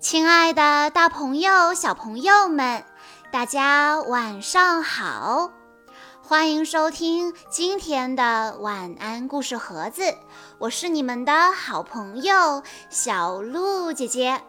亲爱的，大朋友、小朋友们，大家晚上好！欢迎收听今天的晚安故事盒子，我是你们的好朋友小鹿姐姐。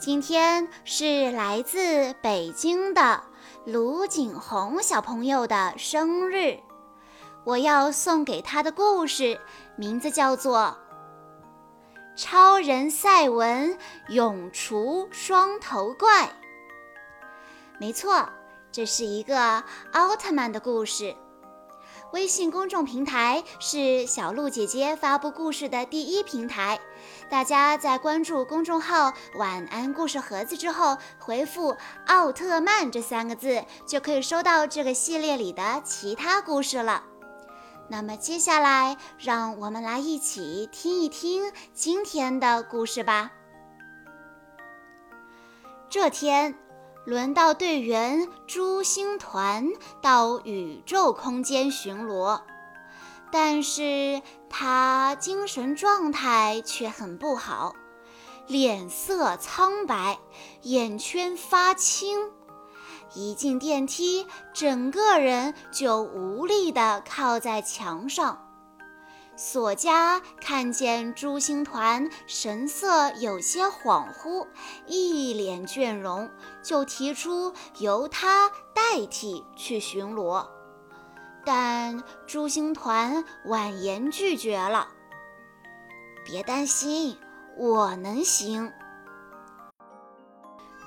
今天是来自北京的卢景红小朋友的生日，我要送给他的故事名字叫做。超人赛文永除双头怪。没错，这是一个奥特曼的故事。微信公众平台是小鹿姐姐发布故事的第一平台。大家在关注公众号“晚安故事盒子”之后，回复“奥特曼”这三个字，就可以收到这个系列里的其他故事了。那么接下来，让我们来一起听一听今天的故事吧。这天，轮到队员朱星团到宇宙空间巡逻，但是他精神状态却很不好，脸色苍白，眼圈发青。一进电梯，整个人就无力地靠在墙上。索嘉看见朱星团神色有些恍惚，一脸倦容，就提出由他代替去巡逻。但朱星团婉言拒绝了：“别担心，我能行。”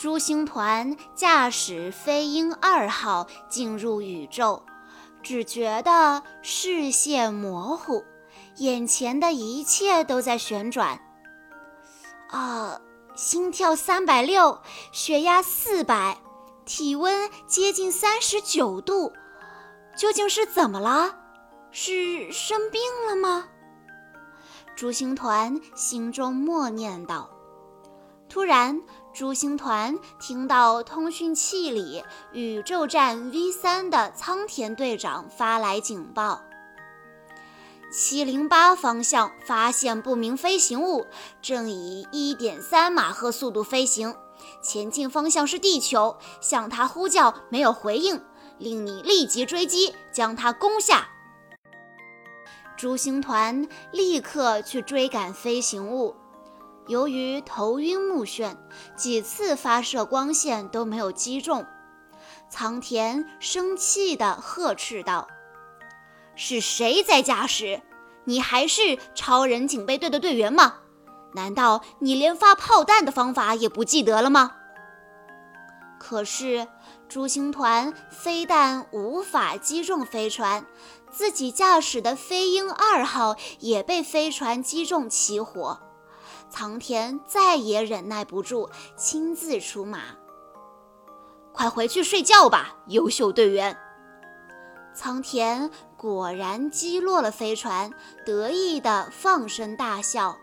朱星团驾驶飞鹰二号进入宇宙，只觉得视线模糊，眼前的一切都在旋转。啊，心跳三百六，血压四百，体温接近三十九度，究竟是怎么了？是生病了吗？朱星团心中默念道。突然。朱星团听到通讯器里宇宙站 V 三的仓田队长发来警报：七零八方向发现不明飞行物，正以一点三马赫速度飞行，前进方向是地球，向它呼叫没有回应，令你立即追击，将它攻下。朱星团立刻去追赶飞行物。由于头晕目眩，几次发射光线都没有击中。苍田生气地呵斥道：“是谁在驾驶？你还是超人警备队的队员吗？难道你连发炮弹的方法也不记得了吗？”可是朱星团非但无法击中飞船，自己驾驶的飞鹰二号也被飞船击中起火。苍田再也忍耐不住，亲自出马。快回去睡觉吧，优秀队员！苍田果然击落了飞船，得意地放声大笑。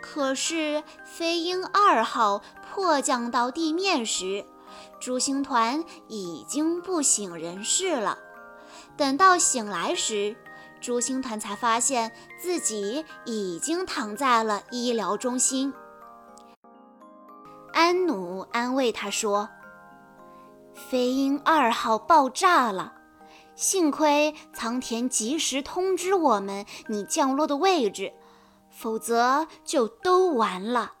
可是飞鹰二号迫降到地面时，朱星团已经不省人事了。等到醒来时，朱星团才发现自己已经躺在了医疗中心。安努安慰他说：“飞鹰二号爆炸了，幸亏苍田及时通知我们你降落的位置，否则就都完了。”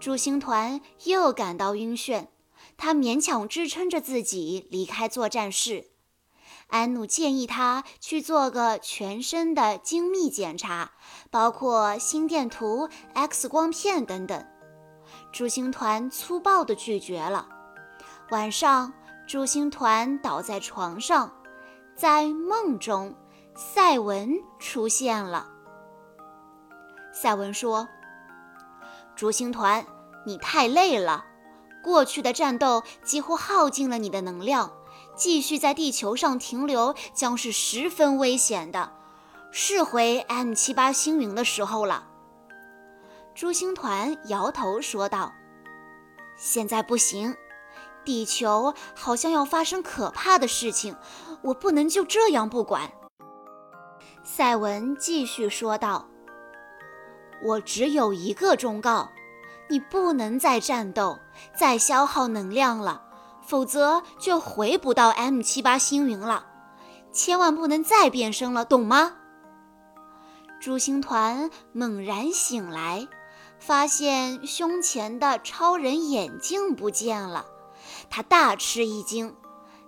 朱星团又感到晕眩，他勉强支撑着自己离开作战室。安努建议他去做个全身的精密检查，包括心电图、X 光片等等。朱星团粗暴地拒绝了。晚上，朱星团倒在床上，在梦中，赛文出现了。赛文说：“朱星团，你太累了，过去的战斗几乎耗尽了你的能量。”继续在地球上停留将是十分危险的，是回 M 七八星云的时候了。朱星团摇头说道：“现在不行，地球好像要发生可怕的事情，我不能就这样不管。”赛文继续说道：“我只有一个忠告，你不能再战斗，再消耗能量了，否则就回不到 M 七八星云了。千万不能再变身了，懂吗？朱星团猛然醒来，发现胸前的超人眼镜不见了，他大吃一惊，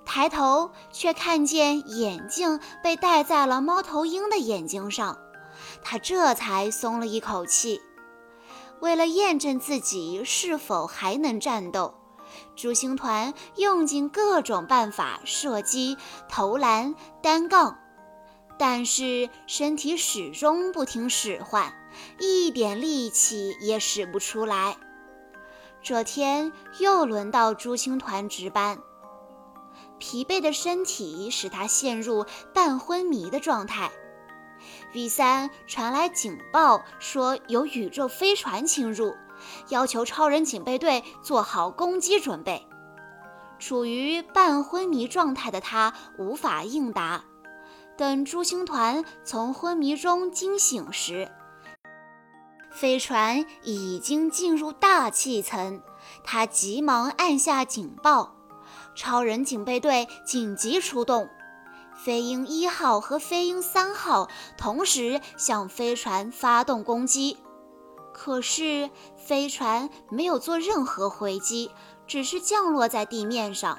抬头却看见眼镜被戴在了猫头鹰的眼睛上，他这才松了一口气。为了验证自己是否还能战斗，朱星团用尽各种办法射击、投篮、单杠，但是身体始终不听使唤，一点力气也使不出来。这天又轮到朱星团值班，疲惫的身体使他陷入半昏迷的状态。V 三传来警报，说有宇宙飞船侵入，要求超人警备队做好攻击准备。处于半昏迷状态的他无法应答。等朱星团从昏迷中惊醒时，飞船已经进入大气层。他急忙按下警报，超人警备队紧急出动。飞鹰一号和飞鹰三号同时向飞船发动攻击，可是飞船没有做任何回击，只是降落在地面上。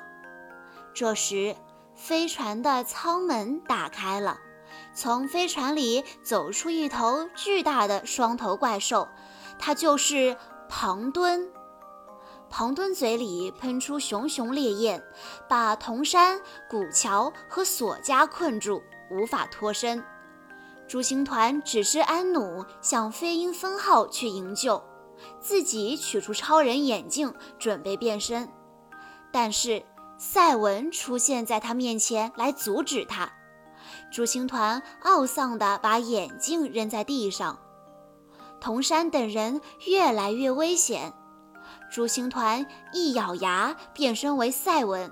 这时，飞船的舱门打开了，从飞船里走出一头巨大的双头怪兽，它就是庞敦。庞敦嘴里喷出熊熊烈焰，把铜山、古桥和索加困住，无法脱身。朱星团指示安努向飞鹰分号去营救，自己取出超人眼镜，准备变身。但是赛文出现在他面前来阻止他。朱星团懊丧地把眼镜扔在地上。铜山等人越来越危险。朱星团一咬牙，变身为赛文。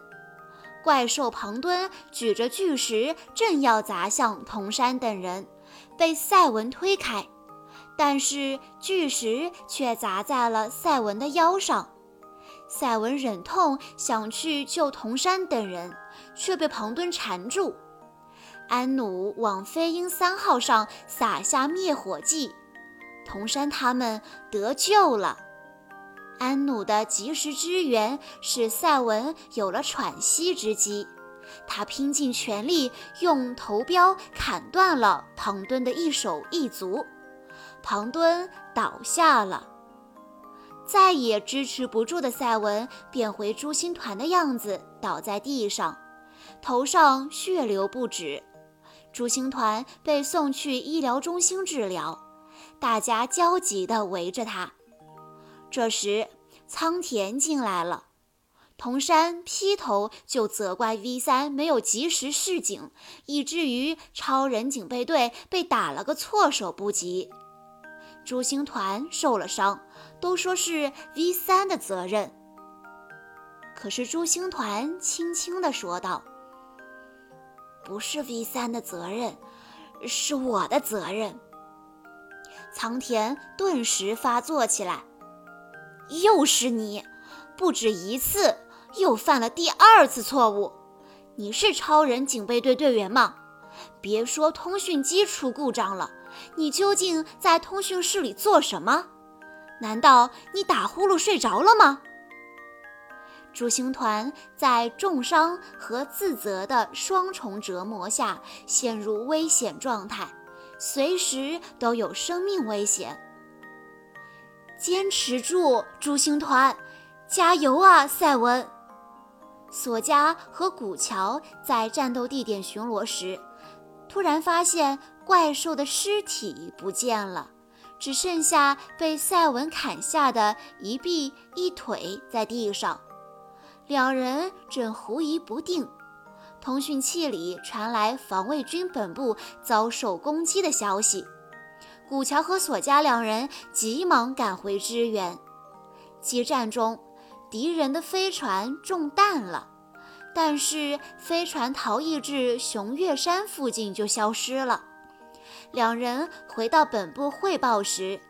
怪兽庞敦举着巨石，正要砸向铜山等人，被赛文推开。但是巨石却砸在了赛文的腰上。赛文忍痛想去救铜山等人，却被庞敦缠住。安努往飞鹰三号上撒下灭火剂，铜山他们得救了。安努的及时支援使赛文有了喘息之机，他拼尽全力用头镖砍断了庞敦的一手一足，庞敦倒下了，再也支持不住的赛文变回朱星团的样子，倒在地上，头上血流不止。朱星团被送去医疗中心治疗，大家焦急地围着他。这时，仓田进来了，桐山劈头就责怪 V 三没有及时示警，以至于超人警备队被打了个措手不及。朱星团受了伤，都说是 V 三的责任。可是朱星团轻轻地说道：“不是 V 三的责任，是我的责任。”苍田顿时发作起来。又是你，不止一次，又犯了第二次错误。你是超人警备队队员吗？别说通讯机出故障了，你究竟在通讯室里做什么？难道你打呼噜睡着了吗？朱星团在重伤和自责的双重折磨下陷入危险状态，随时都有生命危险。坚持住，朱星团，加油啊，赛文！索加和古桥在战斗地点巡逻时，突然发现怪兽的尸体不见了，只剩下被赛文砍下的一臂一腿在地上。两人正狐疑不定，通讯器里传来防卫军本部遭受攻击的消息。古桥和索加两人急忙赶回支援。激战中，敌人的飞船中弹了，但是飞船逃逸至熊岳山附近就消失了。两人回到本部汇报时，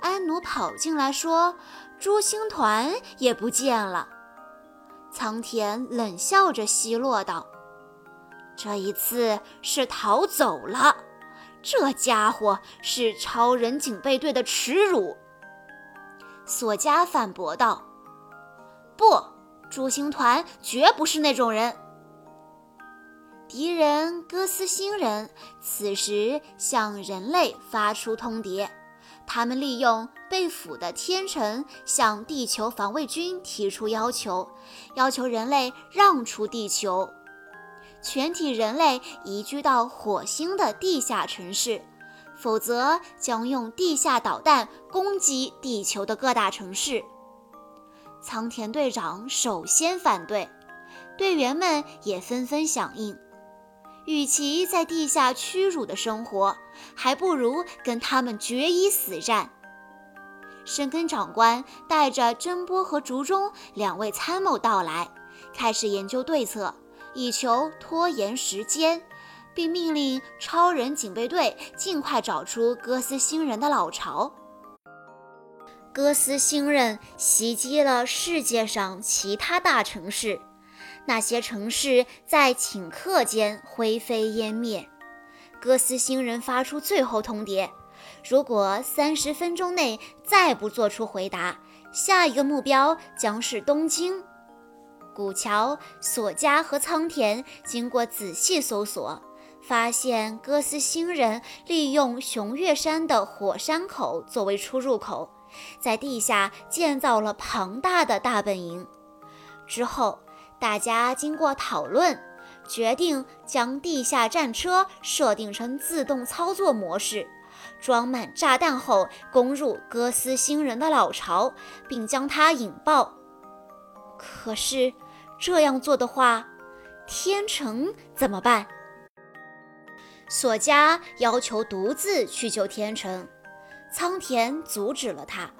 安努跑进来说：“朱星团也不见了。苍田冷笑着奚落道：“这一次是逃走了，这家伙是超人警备队的耻辱。”索加反驳道：“不，朱星团绝不是那种人。”敌人哥斯星人此时向人类发出通牒，他们利用被俘的天臣向地球防卫军提出要求，要求人类让出地球，全体人类移居到火星的地下城市，否则将用地下导弹攻击地球的各大城市。苍田队长首先反对，队员们也纷纷响应。与其在地下屈辱的生活，还不如跟他们决一死战。深根长官带着真波和竹中两位参谋到来，开始研究对策，以求拖延时间，并命令超人警备队尽快找出哥斯星人的老巢。哥斯星人袭击了世界上其他大城市。那些城市在顷刻间灰飞烟灭。哥斯星人发出最后通牒：如果三十分钟内再不做出回答，下一个目标将是东京。古桥、索加和仓田经过仔细搜索，发现哥斯星人利用熊岳山的火山口作为出入口，在地下建造了庞大的大本营。之后。大家经过讨论，决定将地下战车设定成自动操作模式，装满炸弹后攻入哥斯星人的老巢，并将它引爆。可是这样做的话，天成怎么办？索加要求独自去救天成，苍田阻止了他。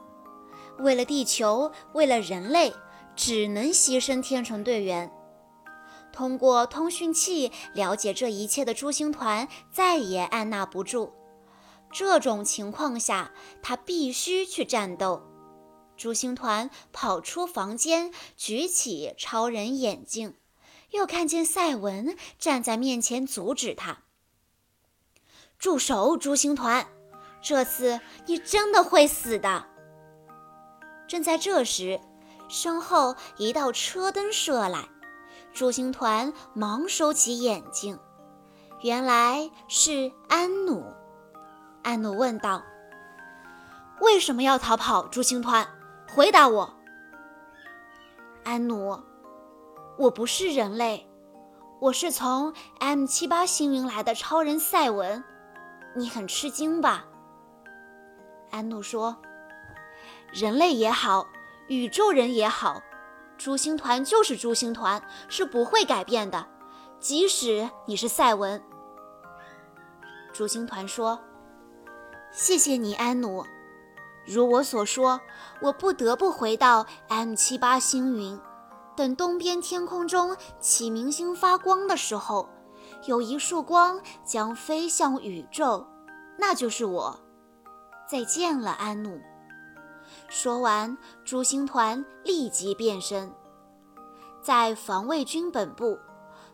为了地球，为了人类。只能牺牲天成队员。通过通讯器了解这一切的朱星团再也按捺不住。这种情况下，他必须去战斗。朱星团跑出房间，举起超人眼镜，又看见赛文站在面前阻止他。住手，朱星团！这次你真的会死的。正在这时。身后一道车灯射来，朱星团忙收起眼睛，原来是安努。安努问道：“为什么要逃跑？”朱星团回答我：“安努，我不是人类，我是从 M 七八星云来的超人赛文。你很吃惊吧？”安努说：“人类也好。”宇宙人也好，朱星团就是朱星团，是不会改变的。即使你是赛文，朱星团说：“谢谢你，安努。如我所说，我不得不回到 M 七八星云。等东边天空中启明星发光的时候，有一束光将飞向宇宙，那就是我。再见了，安努。”说完，朱星团立即变身。在防卫军本部，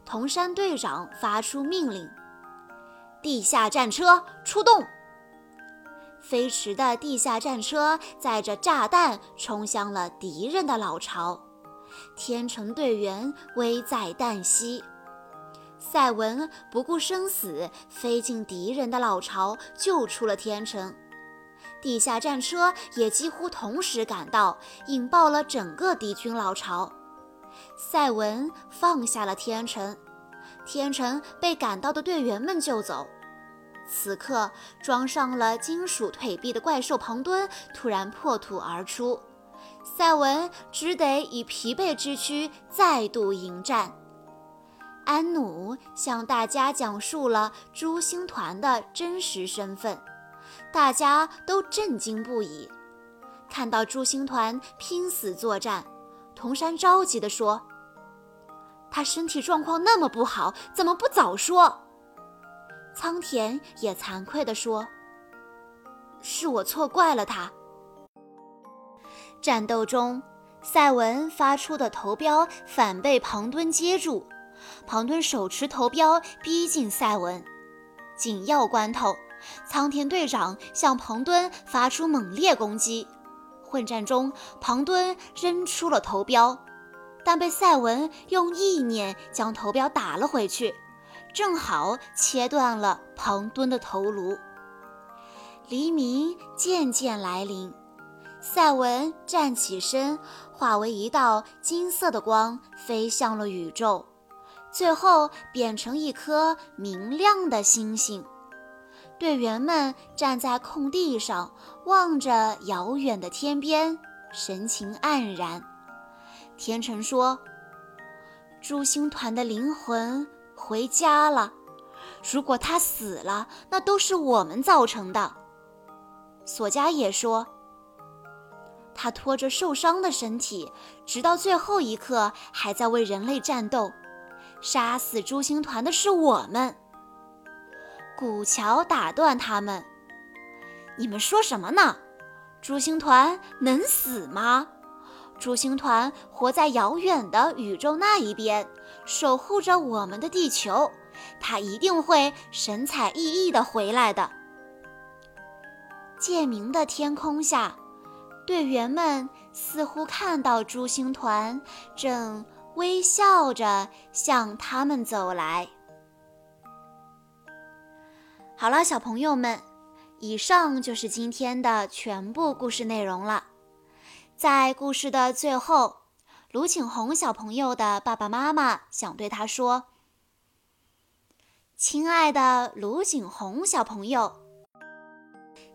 铜山队长发出命令：“地下战车出动！”飞驰的地下战车载着炸弹冲向了敌人的老巢，天成队员危在旦夕。赛文不顾生死，飞进敌人的老巢，救出了天成。地下战车也几乎同时赶到，引爆了整个敌军老巢。赛文放下了天成，天成被赶到的队员们救走。此刻，装上了金属腿臂的怪兽庞敦突然破土而出，赛文只得以疲惫之躯再度迎战。安努向大家讲述了朱星团的真实身份。大家都震惊不已，看到朱星团拼死作战，童山着急地说：“他身体状况那么不好，怎么不早说？”苍田也惭愧地说：“是我错怪了他。”战斗中，赛文发出的头镖反被庞敦接住，庞敦手持头镖逼近赛文。紧要关头，苍田队长向庞敦发出猛烈攻击。混战中，庞敦扔出了头镖，但被赛文用意念将头镖打了回去，正好切断了庞敦的头颅。黎明渐渐来临，赛文站起身，化为一道金色的光，飞向了宇宙。最后变成一颗明亮的星星。队员们站在空地上，望着遥远的天边，神情黯然。天成说：“朱星团的灵魂回家了。如果他死了，那都是我们造成的。”索佳也说：“他拖着受伤的身体，直到最后一刻，还在为人类战斗。”杀死朱星团的是我们。古桥打断他们：“你们说什么呢？朱星团能死吗？朱星团活在遥远的宇宙那一边，守护着我们的地球。他一定会神采奕奕地回来的。”渐明的天空下，队员们似乎看到朱星团正。微笑着向他们走来。好了，小朋友们，以上就是今天的全部故事内容了。在故事的最后，卢景红小朋友的爸爸妈妈想对他说：“亲爱的卢景红小朋友，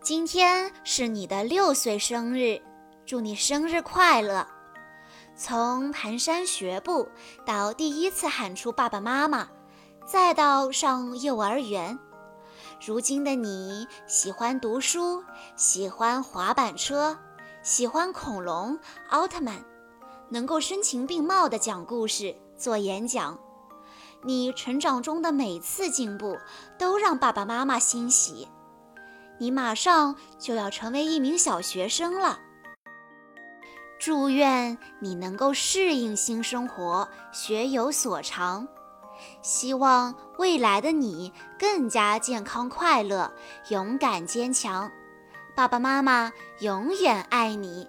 今天是你的六岁生日，祝你生日快乐！”从蹒跚学步到第一次喊出爸爸妈妈，再到上幼儿园，如今的你喜欢读书，喜欢滑板车，喜欢恐龙、奥特曼，能够声情并茂地讲故事、做演讲。你成长中的每次进步都让爸爸妈妈欣喜。你马上就要成为一名小学生了。祝愿你能够适应新生活，学有所长。希望未来的你更加健康快乐，勇敢坚强。爸爸妈妈永远爱你。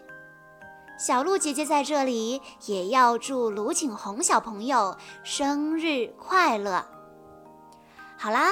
小鹿姐姐在这里也要祝卢景红小朋友生日快乐。好啦。